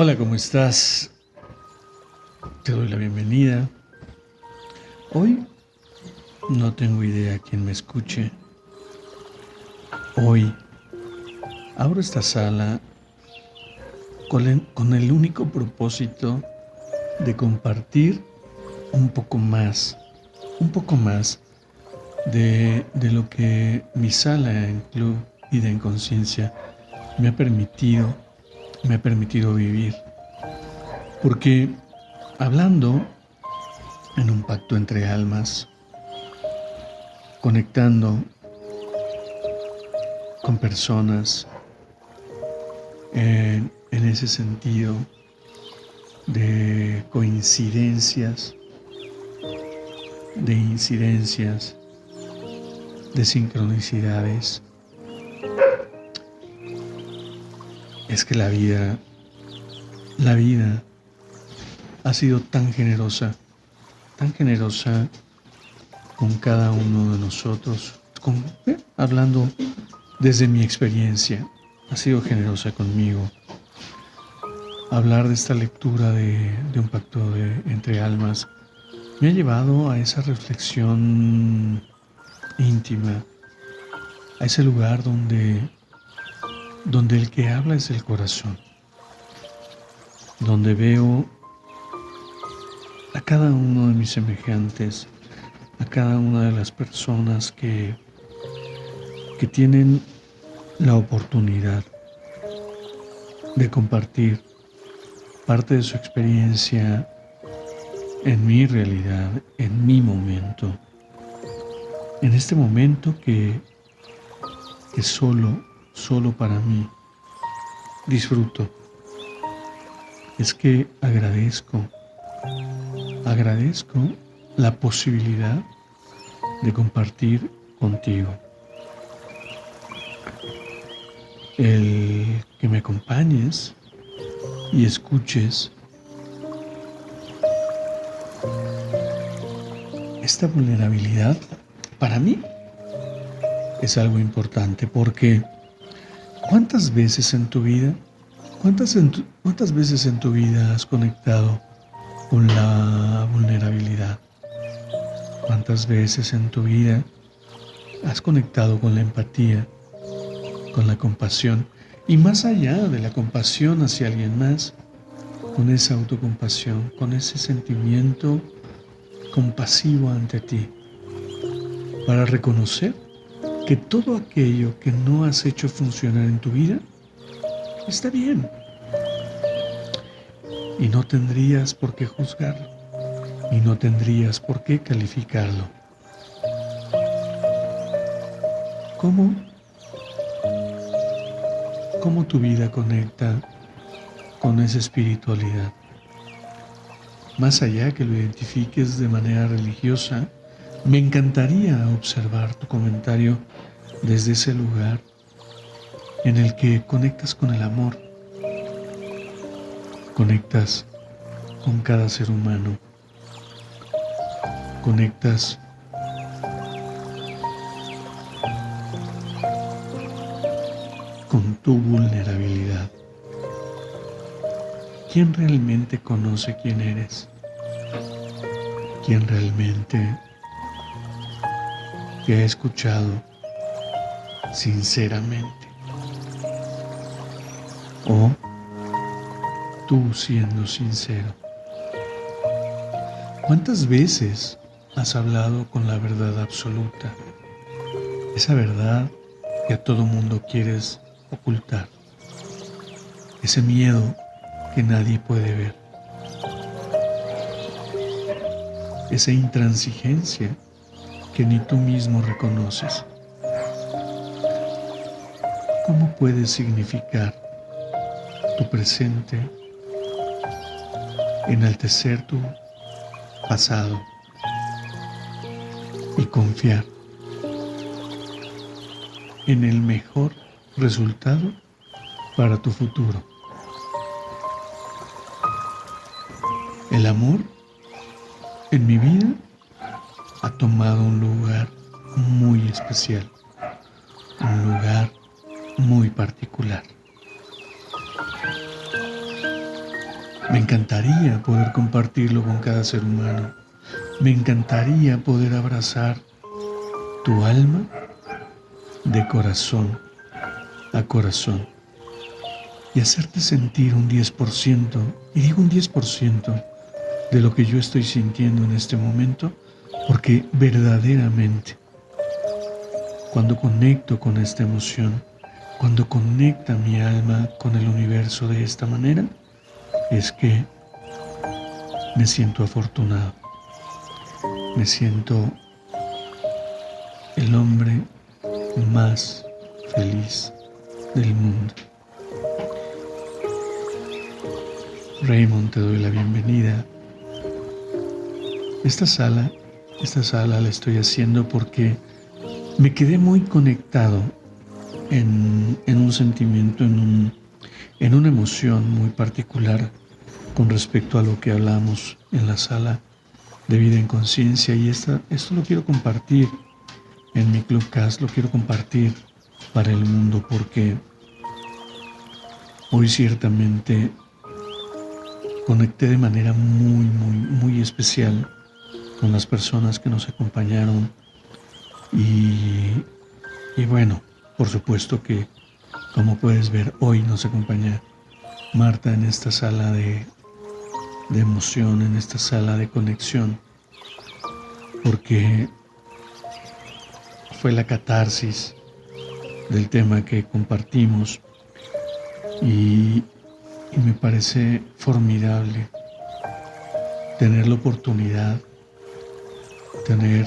Hola, ¿cómo estás? Te doy la bienvenida. Hoy no tengo idea quién me escuche. Hoy abro esta sala con el, único propósito de compartir un poco más, un poco más de, de lo que mi sala en Club Vida en Conciencia me ha permitido me ha permitido vivir. Porque hablando en un pacto entre almas, conectando con personas en, en ese sentido de coincidencias, de incidencias, de sincronicidades, es que la vida, la vida ha sido tan generosa, tan generosa con cada uno de nosotros, eh, hablando desde mi experiencia, ha sido generosa conmigo. Hablar de esta lectura de, un pacto entre almas me ha llevado a esa reflexión íntima, a ese lugar donde donde el que habla es el corazón, donde veo a cada uno de mis semejantes, a cada una de las personas que, que tienen la oportunidad de compartir parte de su experiencia en mi realidad, en mi momento, en este momento que, que solo solo para mí. Disfruto. Es que agradezco, agradezco la posibilidad de compartir contigo. El que me acompañes y escuches esta vulnerabilidad para mí es algo importante porque ¿Cuántas veces en tu vida, cuántas, cuántas veces en tu vida has conectado con la vulnerabilidad? ¿Cuántas veces en tu vida has conectado con la empatía, con la compasión y más allá de la compasión hacia alguien más, con esa autocompasión, con ese sentimiento compasivo ante ti, para reconocer que todo aquello que no has hecho funcionar en tu vida está bien. Y no tendrías por qué juzgarlo. Y no tendrías por qué calificarlo. ¿Cómo? ¿Cómo tu vida conecta con esa espiritualidad? Más allá que lo identifiques de manera religiosa, me encantaría observar tu comentario desde ese lugar en el que conectas con el amor, conectas con cada ser humano, conectas con tu vulnerabilidad. ¿Quién realmente conoce quién eres? ¿Quién realmente te ha escuchado sinceramente. O tú siendo sincero. ¿Cuántas veces has hablado con la verdad absoluta? Esa verdad que a todo mundo quieres ocultar. Ese miedo que nadie puede ver. Esa intransigencia que ni tú mismo reconoces. ¿Cómo puedes significar tu presente, enaltecer tu pasado y confiar en el mejor resultado para tu futuro? El amor en mi vida ha tomado un lugar muy especial, un lugar muy particular. Me encantaría poder compartirlo con cada ser humano. Me encantaría poder abrazar tu alma de corazón a corazón y hacerte sentir un 10%, y digo un 10%, de lo que yo estoy sintiendo en este momento, porque verdaderamente, cuando conecto con esta emoción, cuando conecta mi alma con el universo de esta manera, es que me siento afortunado, me siento el hombre más feliz del mundo. Raymond, te doy la bienvenida esta sala, esta sala la estoy haciendo porque me quedé muy conectado en, un sentimiento, en, en una emoción muy particular con respecto a lo que hablamos en la sala de vida en conciencia. Y esto lo quiero compartir en mi Clubcast, lo quiero compartir para el mundo porque hoy ciertamente conecté de manera muy, muy, muy especial con las personas que nos acompañaron. Y, y bueno, por supuesto que como puedes ver hoy nos acompaña Marta en esta sala de, de emoción, en esta sala de conexión, porque fue la catarsis del tema que compartimos y, y me parece formidable tener la oportunidad tener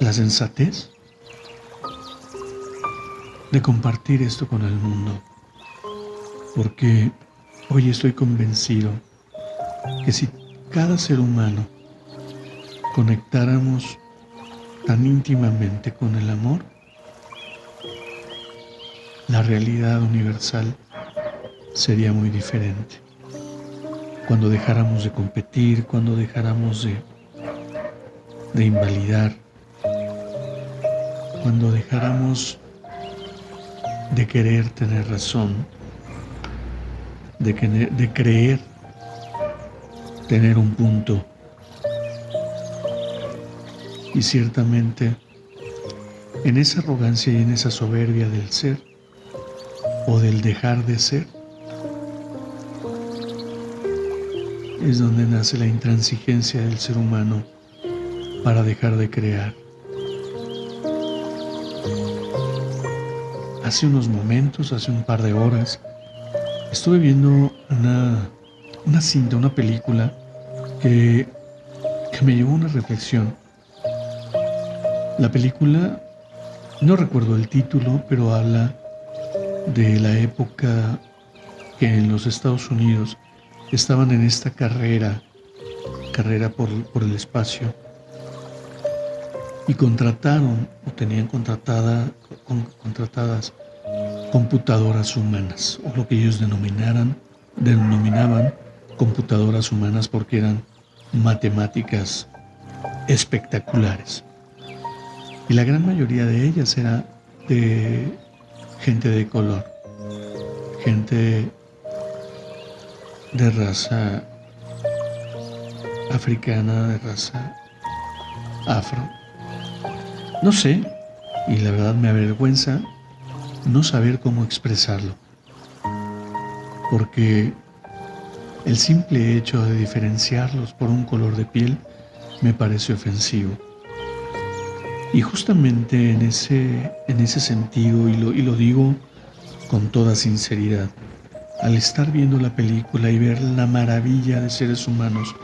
la sensatez de compartir esto con el mundo, porque hoy estoy convencido que si cada ser humano conectáramos tan íntimamente con el amor, la realidad universal sería muy diferente. Cuando dejáramos de competir, cuando dejáramos de de invalidar, cuando dejáramos de querer tener razón, de, de creer tener un punto. Y ciertamente en esa arrogancia y en esa soberbia del ser o del dejar de ser, es donde nace la intransigencia del ser humano para dejar de crear. Hace unos momentos, hace un par de horas, estuve viendo una, una cinta, una película que, que me llevó a una reflexión. La película, no recuerdo el título, pero habla de la época que en los Estados Unidos estaban en esta carrera, carrera por, por el espacio, y contrataron o tenían contratada, contratadas computadoras humanas, o lo que ellos denominaran, denominaban computadoras humanas porque eran matemáticas espectaculares. Y la gran mayoría de ellas era de gente de color, gente de raza africana, de raza afro. No sé, y la verdad me avergüenza no saber cómo expresarlo, porque el simple hecho de diferenciarlos por un color de piel me parece ofensivo. Y justamente en ese, en ese sentido, y lo, y lo digo con toda sinceridad, al estar viendo la película y ver la maravilla de seres humanos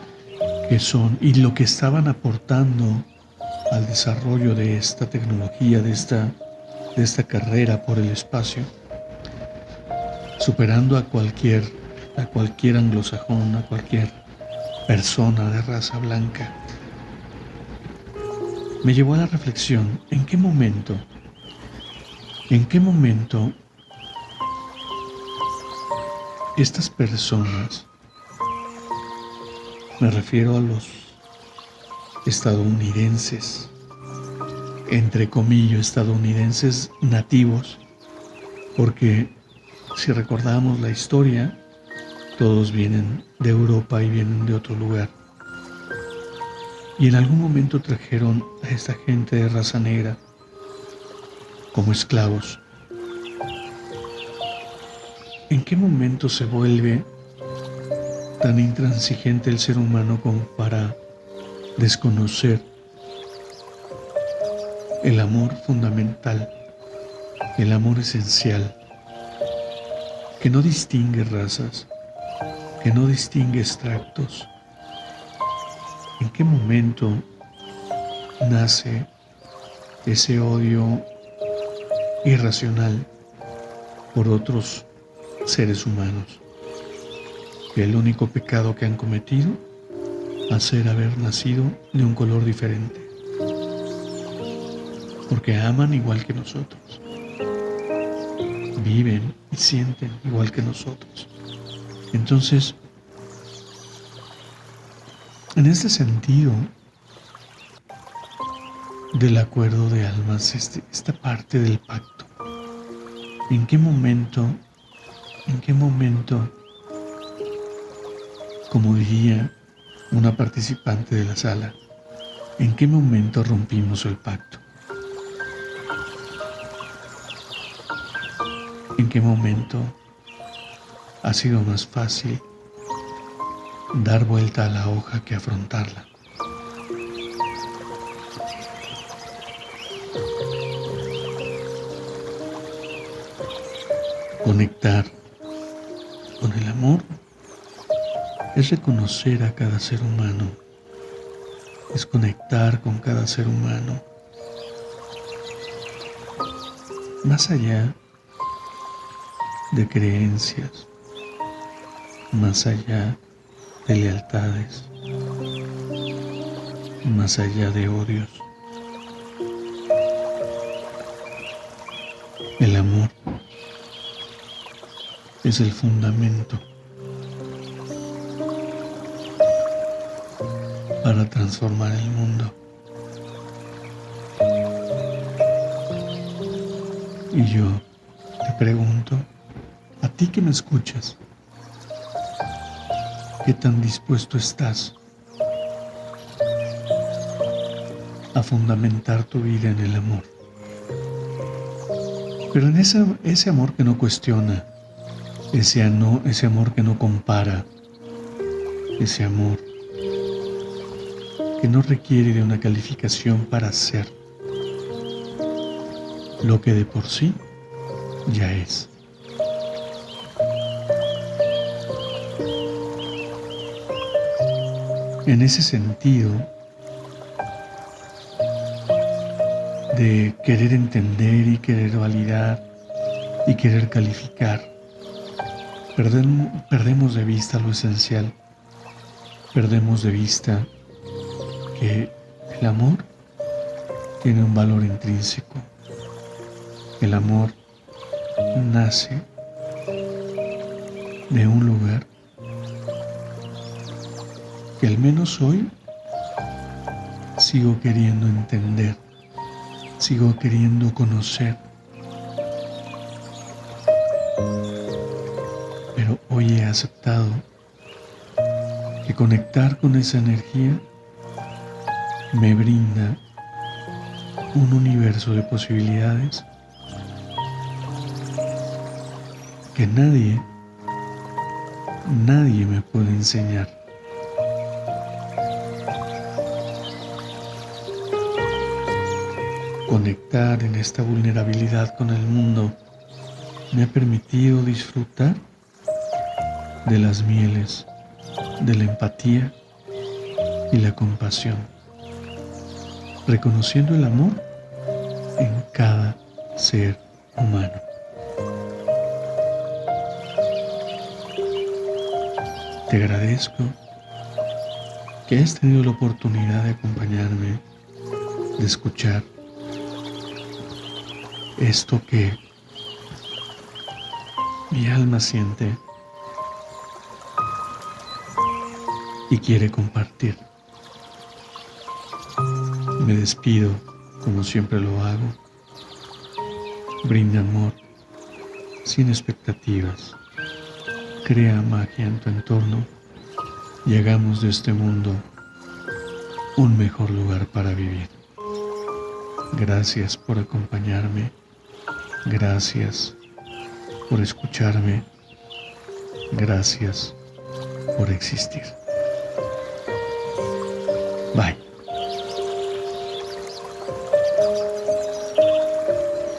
que son y lo que estaban aportando al desarrollo de esta tecnología, de esta, de esta carrera por el espacio, superando a cualquier, a cualquier anglosajón, a cualquier persona de raza blanca, me llevó a la reflexión, ¿en qué momento, en qué momento estas personas, me refiero a los estadounidenses, entre comillas, estadounidenses nativos, porque si recordamos la historia, todos vienen de Europa y vienen de otro lugar. Y en algún momento trajeron a esta gente de raza negra como esclavos. ¿En qué momento se vuelve tan intransigente el ser humano como para desconocer el amor fundamental, el amor esencial, que no distingue razas, que no distingue extractos. ¿En qué momento nace ese odio irracional por otros seres humanos? El único pecado que han cometido ser haber nacido de un color diferente. Porque aman igual que nosotros. Viven y sienten igual que nosotros. Entonces, en este sentido del acuerdo de almas, este, esta parte del pacto, ¿en qué momento, en qué momento, como diría una participante de la sala, en qué momento rompimos el pacto? ¿En qué momento ha sido más fácil dar vuelta a la hoja que afrontarla. Conectar con el amor es reconocer a cada ser humano, es conectar con cada ser humano, más allá de creencias, más allá de lealtades, más allá de odios. El amor es el fundamento para transformar el mundo. Y yo te pregunto, a ti que me escuchas, ¿Qué tan dispuesto estás a fundamentar tu vida en el amor? Pero en ese, ese amor que no cuestiona, ese, no, ese amor que no compara, ese amor que no requiere de una calificación para ser lo que de por sí ya es. En ese sentido de querer entender y querer validar y querer calificar, perdemos de vista lo esencial, perdemos de vista que el amor tiene un valor intrínseco. El amor nace de un lugar que al menos hoy sigo queriendo entender, sigo queriendo conocer. Pero hoy he aceptado que conectar con esa energía me brinda un universo de posibilidades que nadie, nadie me puede enseñar. Conectar en esta vulnerabilidad con el mundo me ha permitido disfrutar de las mieles, de la empatía y la compasión. Reconociendo el amor en cada ser humano. Te agradezco que hayas tenido la oportunidad de acompañarme, de escuchar esto que mi alma siente y quiere compartir. Me despido como siempre lo hago. Brinda amor sin expectativas. Crea magia en tu entorno y hagamos de este mundo un mejor lugar para vivir. Gracias por acompañarme. Gracias por escucharme. Gracias por existir. Bye.